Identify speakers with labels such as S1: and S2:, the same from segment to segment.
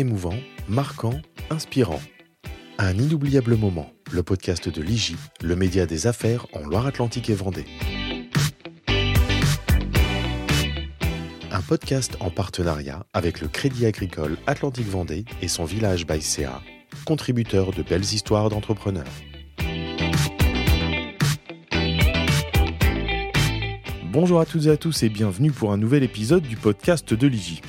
S1: émouvant, marquant, inspirant. Un inoubliable moment, le podcast de l'IGI, le média des affaires en Loire-Atlantique et Vendée. Un podcast en partenariat avec le Crédit Agricole Atlantique Vendée et son village Baïséa, contributeur de belles histoires d'entrepreneurs. Bonjour à toutes et à tous et bienvenue pour un nouvel épisode du podcast de l'IGI.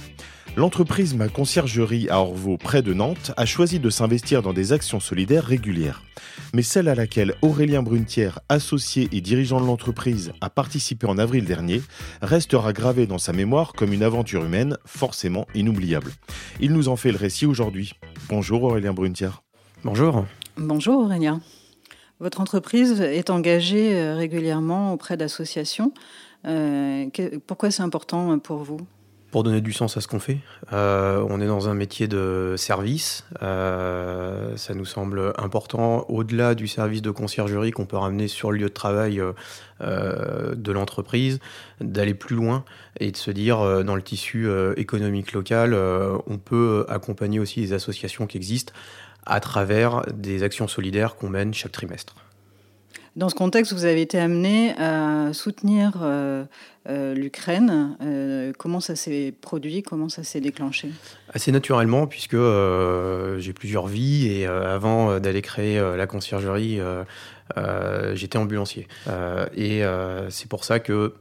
S1: L'entreprise Ma Conciergerie à Orvaux, près de Nantes, a choisi de s'investir dans des actions solidaires régulières. Mais celle à laquelle Aurélien Brunetière, associé et dirigeant de l'entreprise, a participé en avril dernier, restera gravée dans sa mémoire comme une aventure humaine forcément inoubliable. Il nous en fait le récit aujourd'hui. Bonjour Aurélien Brunetière.
S2: Bonjour.
S3: Bonjour Aurélien. Votre entreprise est engagée euh, régulièrement auprès d'associations. Euh, pourquoi c'est important pour vous?
S2: Pour donner du sens à ce qu'on fait. Euh, on est dans un métier de service. Euh, ça nous semble important, au-delà du service de conciergerie qu'on peut ramener sur le lieu de travail euh, de l'entreprise, d'aller plus loin et de se dire, dans le tissu économique local, on peut accompagner aussi les associations qui existent à travers des actions solidaires qu'on mène chaque trimestre.
S3: Dans ce contexte, vous avez été amené à soutenir l'Ukraine. Euh, comment ça s'est produit Comment ça s'est déclenché
S2: Assez naturellement, puisque j'ai plusieurs vies et avant d'aller créer la conciergerie, j'étais ambulancier. et c'est pour ça que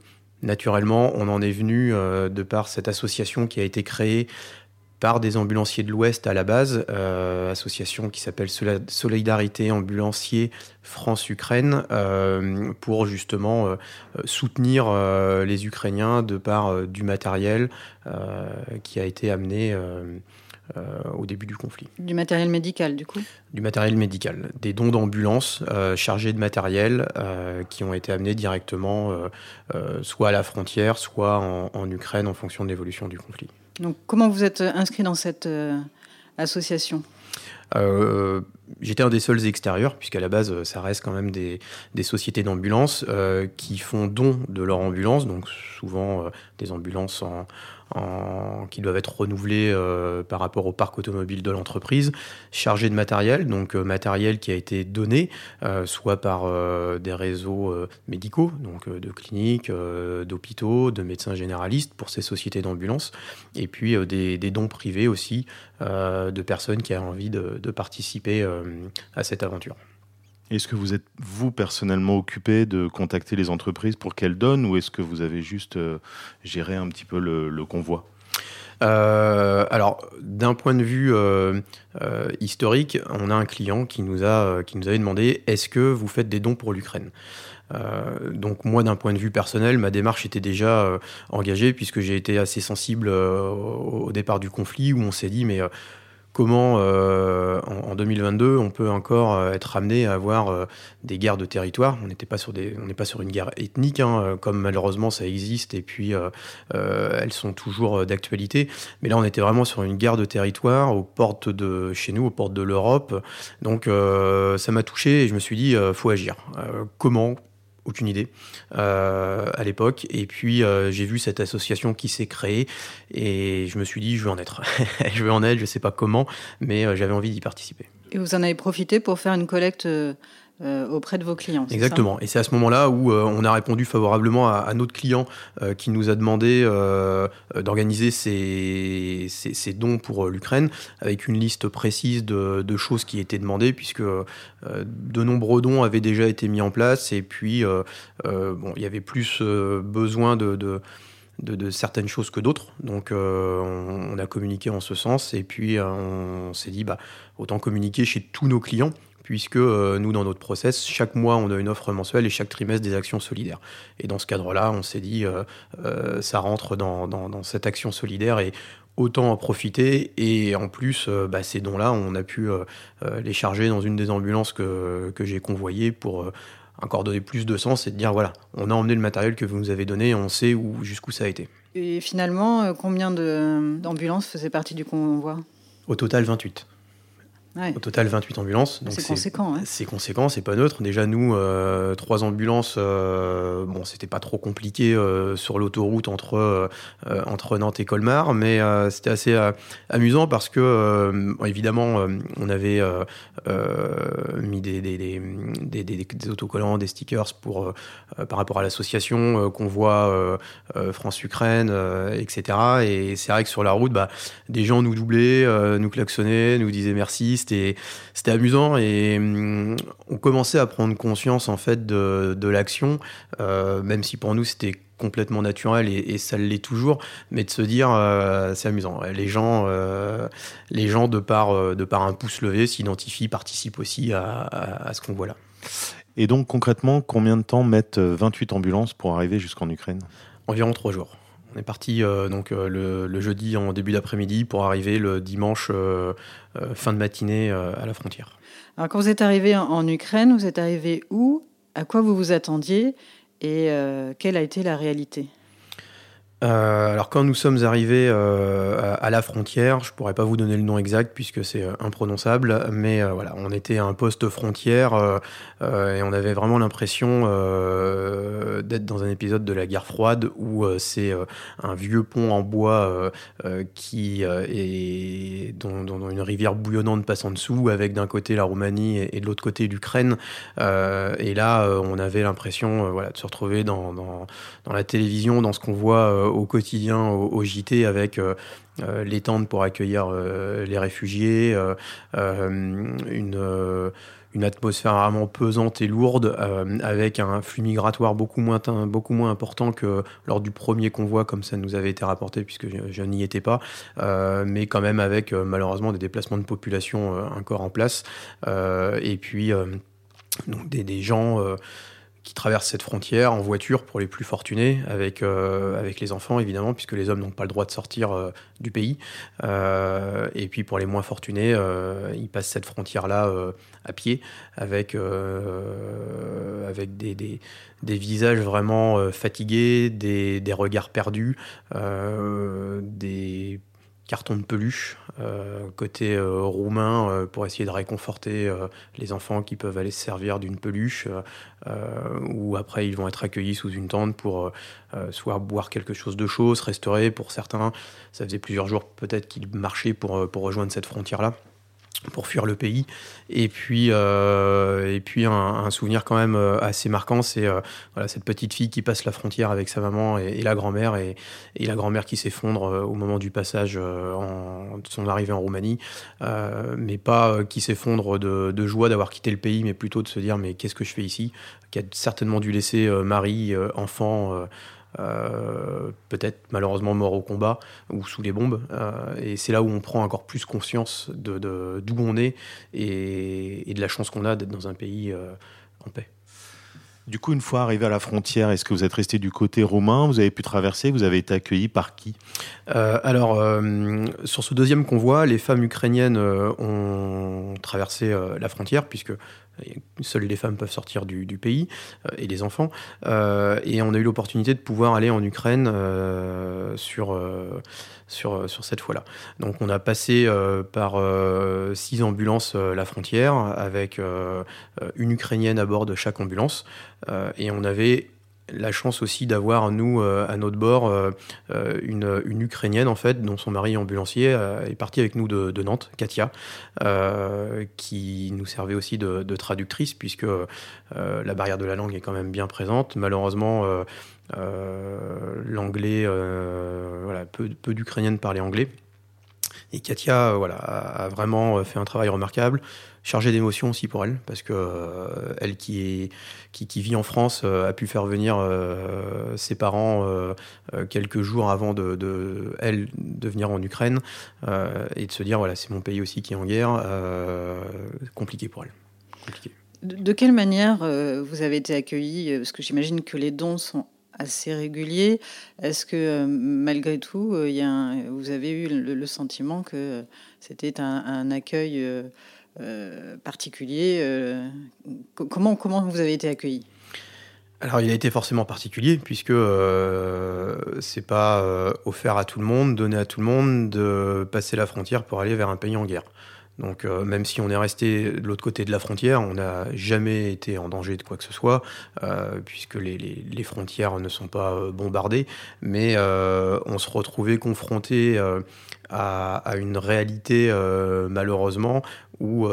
S2: naturellement, on en est venu de par cette association qui a été créée par des ambulanciers de l'Ouest à la base, euh, association qui s'appelle Solidarité Ambulancier France-Ukraine, euh, pour justement euh, soutenir les Ukrainiens de par du matériel qui a été amené au début du conflit.
S3: Du matériel médical, du coup?
S2: Du matériel médical. Des dons d'ambulance chargés de matériel qui ont été amenés directement soit à la frontière, soit en Ukraine en fonction de l'évolution du conflit.
S3: Donc, comment vous êtes inscrit dans cette euh, association?
S2: Euh, J'étais un des seuls extérieurs, puisqu'à la base, ça reste quand même des, sociétés d'ambulance euh, qui font don de leur ambulance, donc souvent des ambulances en, qui doivent être renouvelés euh, par rapport au parc automobile de l'entreprise, chargés de matériel, donc euh, matériel qui a été donné, euh, soit par des réseaux médicaux, donc de cliniques, d'hôpitaux, de médecins généralistes pour ces sociétés d'ambulance, et puis des, dons privés aussi de personnes qui ont envie de participer à cette aventure.
S1: Est-ce que vous êtes, vous, personnellement occupé de contacter les entreprises pour qu'elles donnent ou est-ce que vous avez juste euh, géré un petit peu le, convoi?
S2: Euh, alors, d'un point de vue euh, historique, on a un client qui nous a qui nous avait demandé est-ce que vous faites des dons pour l'Ukraine? Donc moi, d'un point de vue personnel, ma démarche était déjà engagée puisque j'ai été assez sensible au, départ du conflit où on s'est dit mais comment euh, en, 2022 on peut encore euh, être amené à avoir euh, des guerres de territoire. On n'est pas sur une guerre ethnique, hein, comme malheureusement ça existe et puis elles sont toujours d'actualité. Mais là, on était vraiment sur une guerre de territoire aux portes de chez nous, aux portes de l'Europe. Donc ça m'a touché et je me suis dit, faut agir. comment aucune idée euh, à l'époque. Et puis euh, j'ai vu cette association qui s'est créée et je me suis dit je veux en être. je veux en être, je ne sais pas comment, mais euh, j'avais envie d'y participer.
S3: Et vous en avez profité pour faire une collecte euh, auprès de vos clients.
S2: Exactement. et c'est à ce moment-là où euh, on a répondu favorablement à, notre client euh, qui nous a demandé d'organiser ces, dons pour l'Ukraine avec une liste précise de, choses qui étaient demandées puisque de nombreux dons avaient déjà été mis en place et puis bon, il y avait plus besoin de, certaines choses que d'autres. Donc on, a communiqué en ce sens et puis on s'est dit bah, autant communiquer chez tous nos clients puisque euh, nous, dans notre process, chaque mois, on a une offre mensuelle et chaque trimestre des actions solidaires. Et dans ce cadre-là, on s'est dit, euh, euh, ça rentre dans, cette action solidaire et autant en profiter. Et en plus, bah, ces dons-là, on a pu les charger dans une des ambulances que, j'ai convoyées pour encore donner plus de sens et de dire, voilà, on a emmené le matériel que vous nous avez donné et on sait où, jusqu'où ça a été.
S3: Et finalement, combien d'ambulances faisaient partie du convoi?
S2: Au total, 28. Au total, 28 ambulances.
S3: C'est conséquent.
S2: C'est conséquent, c'est pas neutre. Déjà, nous, euh, trois ambulances, euh, bon, c'était pas trop compliqué euh, sur l'autoroute entre, entre Nantes et Colmar, mais c'était assez amusant parce que, évidemment, on avait mis des, des, des, des, autocollants, des stickers pour, par rapport à l'association qu'on voit France-Ukraine, etc. Et c'est vrai que sur la route, bah, des gens nous doublaient, nous klaxonnaient, nous disaient merci c'était c'était amusant et hum, on commençait à prendre conscience en fait de, de l'action, euh, même si pour nous c'était complètement naturel et, ça l'est toujours, mais de se dire euh, c'est amusant. Les gens, euh, les gens de par de par un pouce levé s'identifient, participent aussi à, à, ce qu'on voit là.
S1: Et donc concrètement, combien de temps mettent 28 ambulances pour arriver jusqu'en Ukraine?
S2: Environ trois jours. On est parti euh, donc euh, le, jeudi en début d'après-midi pour arriver le dimanche euh, fin de matinée à la frontière.
S3: Quand vous êtes arrivé en, Ukraine, vous êtes arrivé où? À quoi vous vous attendiez? Et quelle a été la réalité?
S2: Euh, alors quand nous sommes arrivés euh, à, la frontière, je pourrais pas vous donner le nom exact puisque c'est euh, imprononçable, mais voilà, on était à un poste frontière et on avait vraiment l'impression d'être dans un épisode de la guerre froide où c'est un vieux pont en bois qui est dont, une rivière bouillonnante passe en dessous, avec d'un côté la Roumanie et, de l'autre côté l'Ukraine. et là, on avait l'impression voilà de se retrouver dans, dans, dans la télévision, dans ce qu'on voit au quotidien au, JT avec euh, euh, les tentes pour accueillir euh, les réfugiés, une une atmosphère vraiment pesante et lourde, avec un flux migratoire beaucoup moins, beaucoup moins important que lors du premier convoi, comme ça nous avait été rapporté, puisque je, n'y étais pas, mais quand même avec malheureusement des déplacements de population encore en place, et puis donc des, des gens qui traversent cette frontière en voiture pour les plus fortunés, avec, euh, avec les enfants évidemment, puisque les hommes n'ont pas le droit de sortir euh, du pays. Euh, et puis pour les moins fortunés, ils passent cette frontière-là à pied, avec, avec des, des, visages vraiment fatigués, des, des, regards perdus, des carton de peluche euh, côté euh, roumain euh, pour essayer de réconforter les enfants qui peuvent aller se servir d'une peluche ou après ils vont être accueillis sous une tente pour soit boire quelque chose de chaud, se restaurer pour certains. Ça faisait plusieurs jours peut-être qu'ils marchaient pour, pour rejoindre cette frontière-là pour fuir le pays. Et puis, euh, et puis un, souvenir quand même euh, assez marquant, c'est euh, voilà, cette petite fille qui passe la frontière avec sa maman et, la grand-mère, et, la grand-mère qui s'effondre au moment du passage en, de son arrivée en Roumanie, mais pas qui s'effondre de, de, joie d'avoir quitté le pays, mais plutôt de se dire mais qu'est-ce que je fais ici? Qui a certainement dû laisser mari, enfant peut-être malheureusement mort au combat ou sous les bombes. Euh, et c'est là où on prend encore plus conscience de, d'où on est et, de la chance qu'on a d'être dans un pays euh, en paix.
S1: Du coup, une fois arrivé à la frontière, est-ce que vous êtes resté du côté romain Vous avez pu traverser? Vous avez été accueilli par qui?
S2: Alors, sur ce deuxième convoi, les femmes ukrainiennes ont traversé la frontière, puisque Seules les femmes peuvent sortir du, pays euh, et les enfants. Euh, et on a eu l'opportunité de pouvoir aller en Ukraine euh, sur, sur, sur cette fois-là. Donc on a passé par six ambulances la frontière avec une Ukrainienne à bord de chaque ambulance. et on avait la chance aussi d'avoir, nous, euh, à notre bord, euh, euh, une, Ukrainienne, en fait, dont son mari ambulancier est parti avec nous de, Nantes, Katia, qui nous servait aussi de, traductrice, puisque la barrière de la langue est quand même bien présente. Malheureusement, l'anglais, peu, peu d'Ukrainiennes parlaient anglais. Et Katia, voilà, a vraiment fait un travail remarquable chargé d'émotions aussi pour elle, parce que euh, elle qui, vit en France euh, a pu faire venir euh, ses parents quelques jours avant de, de, de venir en Ukraine et de se dire voilà c'est mon pays aussi qui est en guerre, compliqué pour elle.
S3: Compliqué. De, quelle manière vous avez été accueilli Parce que j'imagine que les dons sont assez réguliers. Est-ce que malgré tout, il y a vous avez eu le, sentiment que c'était un, un, accueil euh, particulier. Euh, comment, comment vous avez été accueilli?
S2: Alors, il a été forcément particulier puisque euh, c'est pas offert à tout le monde, donné à tout le monde de passer la frontière pour aller vers un pays en guerre. Donc même si on est resté de l'autre côté de la frontière, on n'a jamais été en danger de quoi que ce soit, puisque les, frontières ne sont pas bombardées, mais on se retrouvait confronté à, une réalité malheureusement où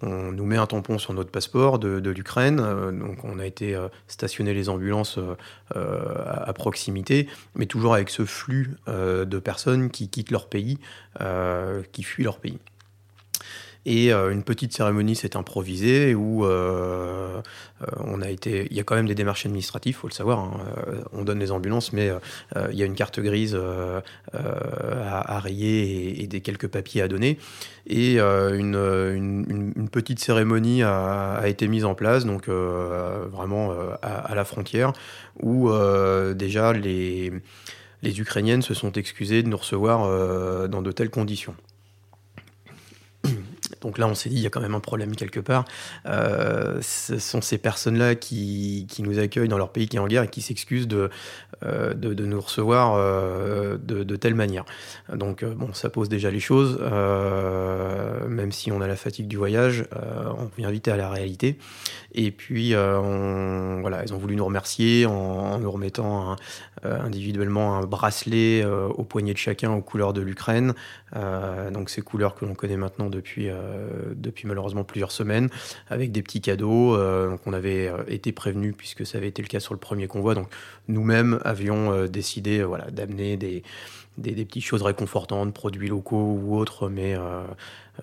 S2: on nous met un tampon sur notre passeport de, l'Ukraine, euh, donc on a été euh, stationner les ambulances euh, à, proximité, mais toujours avec ce flux de personnes qui quittent leur pays, qui fuient leur pays. Et euh, une petite cérémonie s'est improvisée où euh, euh, on a été. Il y a quand même des démarches administratives, faut le savoir. Hein. on donne les ambulances, mais il y a une carte grise à, rayer et, des quelques papiers à donner. Et une, petite cérémonie a, été mise en place, donc vraiment à, la frontière, où déjà les Ukrainiennes se sont excusées de nous recevoir dans de telles conditions. Donc là, on s'est dit, il y a quand même un problème quelque part. Euh, ce sont ces personnes-là qui, qui, nous accueillent dans leur pays qui est en guerre et qui s'excusent de, euh, de, nous recevoir euh, de, telle manière. Donc bon, ça pose déjà les choses. même si on a la fatigue du voyage, on vient vite à la réalité. Et puis, voilà, ils ont voulu nous remercier en, nous remettant individuellement un bracelet au poignet de chacun aux couleurs de l'Ukraine. donc ces couleurs que l'on connaît maintenant depuis depuis malheureusement plusieurs semaines, avec des petits cadeaux. Euh, donc on avait euh, été prévenus puisque ça avait été le cas sur le premier convoi. Donc nous-mêmes avions décidé voilà, d'amener des, des, petites choses réconfortantes, produits locaux ou autres, mais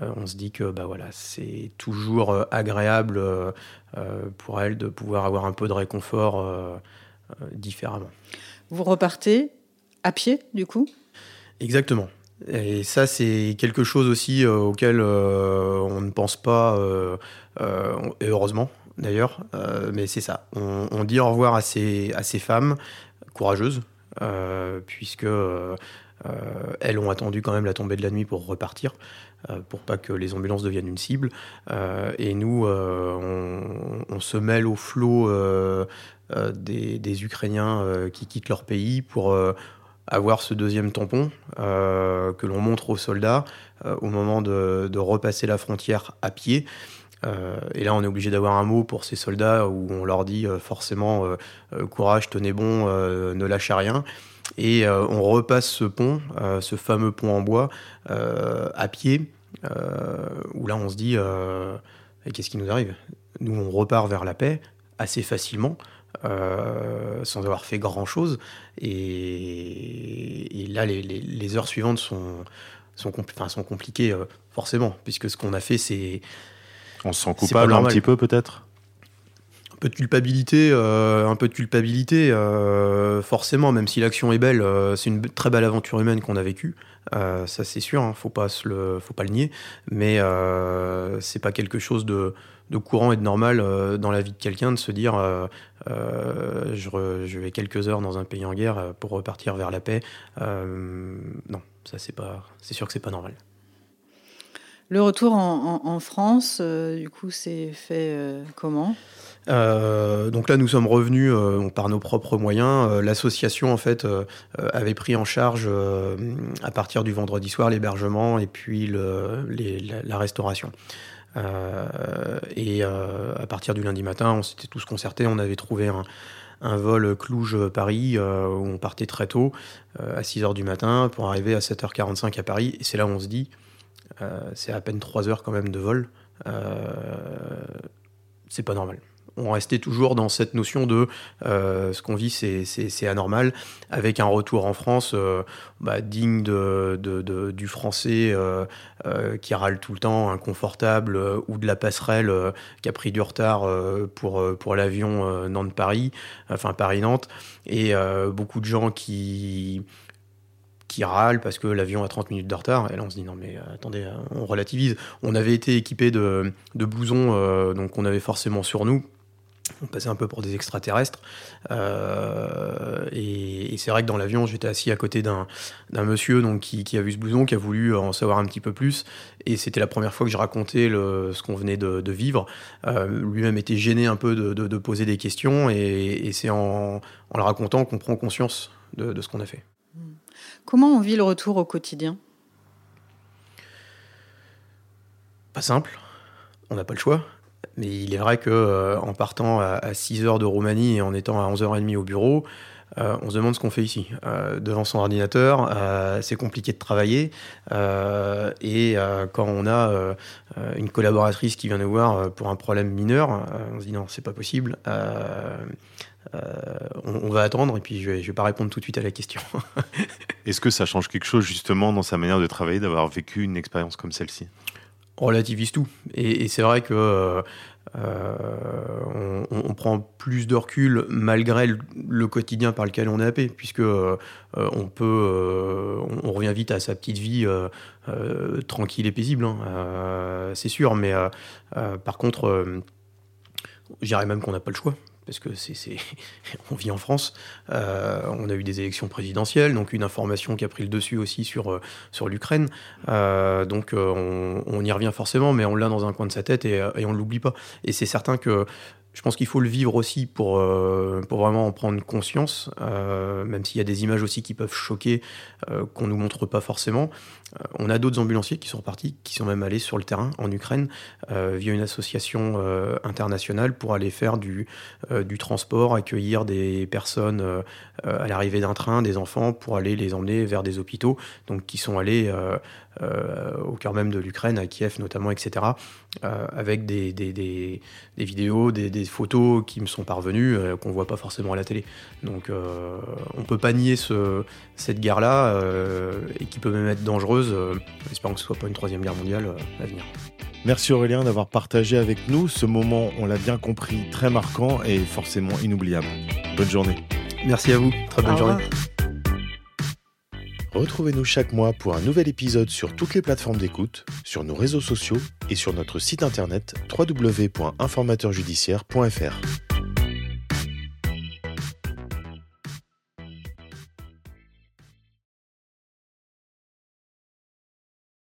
S2: on se dit que bah, voilà, c'est toujours agréable pour elle de pouvoir avoir un peu de réconfort différemment.
S3: Vous repartez à pied, du coup?
S2: Exactement. Et ça, c'est quelque chose aussi euh, auquel euh, on ne pense pas, euh, et heureusement d'ailleurs, mais c'est ça. On, dit au revoir à ces, femmes courageuses, puisque elles ont attendu quand même la tombée de la nuit pour repartir, pour pas que les ambulances deviennent une cible. et nous, on, se mêle au flot des, des, Ukrainiens qui quittent leur pays pour avoir ce deuxième tampon euh, que l'on montre aux soldats euh, au moment de, repasser la frontière à pied. Euh, et là, on est obligé d'avoir un mot pour ces soldats où on leur dit forcément courage, tenez bon, ne lâchez rien. Et on repasse ce pont, ce fameux pont en bois, à pied, où là, on se dit qu'est-ce qui nous arrive? Nous, on repart vers la paix assez facilement. Euh, sans avoir fait grand chose. Et, là, les, heures suivantes sont, sont, sont compliquées, euh, forcément, puisque ce qu'on a fait, c'est.
S1: On se sent coupable un petit peu, peut-être?
S2: Un peu de culpabilité, euh, un peu de culpabilité, forcément, même si l'action est belle, c'est une très belle aventure humaine qu'on a vécue. ça c'est sûr, hein, faut pas le, faut pas le nier, mais c'est pas quelque chose de, de courant et de normal euh, dans la vie de quelqu'un de se dire euh, euh, je, vais quelques heures dans un pays en guerre pour repartir vers la paix. non, ça c'est pas, c'est sûr que c'est pas normal.
S3: Le retour en, France, du coup, c'est fait comment?
S2: Donc là, nous sommes revenus par nos propres moyens. L'association, en fait, avait pris en charge à partir du vendredi soir l'hébergement et puis le, la, restauration. Euh, et euh, à partir du lundi matin, on s'était tous concertés, on avait trouvé un, vol Cluj-Paris euh, où on partait très tôt, à 6h du matin, pour arriver à 7h45 à Paris. Et c'est là où on se dit, c'est à peine 3 heures quand même de vol, c'est pas normal on restait toujours dans cette notion de euh, ce qu'on vit, c'est anormal, avec un retour en France euh, bah, digne de, du français euh, qui râle tout le temps, inconfortable, ou de la passerelle qui a pris du retard pour, pour l'avion Nantes-Paris, enfin Paris-Nantes, et beaucoup de gens qui qui râlent parce que l'avion a 30 minutes de retard. Et là, on se dit non, mais attendez, on relativise. On avait été équipé de, de blousons, donc on avait forcément sur nous on passait un peu pour des extraterrestres. Euh, et, c'est vrai que dans l'avion, j'étais assis à côté d'un monsieur donc, qui, a vu ce blouson, qui a voulu en savoir un petit peu plus. Et c'était la première fois que je racontais ce qu'on venait de, vivre. Euh, lui-même était gêné un peu de, poser des questions. Et, c'est en, le racontant qu'on prend conscience de, ce qu'on a fait.
S3: Comment on vit le retour au quotidien?
S2: Pas simple, on n'a pas le choix. Mais il est vrai que en partant à, 6 heures de Roumanie et en étant à 11h30 au bureau, euh, on se demande ce qu'on fait ici. Euh, devant son ordinateur, euh, c'est compliqué de travailler. et quand on a une collaboratrice qui vient nous voir pour un problème mineur, on se dit non, c'est pas possible. On, va attendre et puis je vais, vais pas répondre tout de suite à la question.
S1: Est-ce que ça change quelque chose justement dans sa manière de travailler d'avoir vécu une expérience comme celle-ci?
S2: Relativise tout. Et, c'est vrai que euh, on, prend plus de recul malgré le, quotidien par lequel on est happé, puisque euh, on peut, euh, on, revient vite à sa petite vie tranquille et paisible, hein. c'est sûr. Mais par contre, je dirais même qu'on n'a pas le choix parce que c'est, on vit en France. Euh, on a eu des élections présidentielles, donc une information qui a pris le dessus aussi sur, euh, l'Ukraine. Euh, donc on, y revient forcément, mais on l'a dans un coin de sa tête et on ne l'oublie pas. Et c'est certain que je pense qu'il faut le vivre aussi pour, euh, pour vraiment en prendre conscience, euh, même s'il y a des images aussi qui peuvent choquer, euh, qu'on ne nous montre pas forcément. on a d'autres ambulanciers qui sont repartis, qui sont même allés sur le terrain en Ukraine via une association internationale pour aller faire du, du transport, accueillir des personnes à l'arrivée d'un train, des enfants, pour aller les emmener vers des hôpitaux, donc qui sont allés au cœur même de l'Ukraine, à Kiev notamment, etc., avec des, des, des, des vidéos, des des photos qui me sont parvenues qu'on euh, qu'on voit pas forcément à la télé. Donc euh, on peut pas nier ce, cette guerre-là euh, et qui peut même être dangereuse. espérons que ce soit pas une troisième guerre mondiale à venir.
S1: Merci Aurélien d'avoir partagé avec nous ce moment, on l'a bien compris, très marquant et forcément inoubliable. Bonne journée.
S2: Merci à vous, très bonne journée.
S1: Retrouvez-nous chaque mois pour un nouvel épisode sur toutes les plateformes d'écoute, sur nos réseaux sociaux et sur notre site internet www.informateurjudiciaire.fr.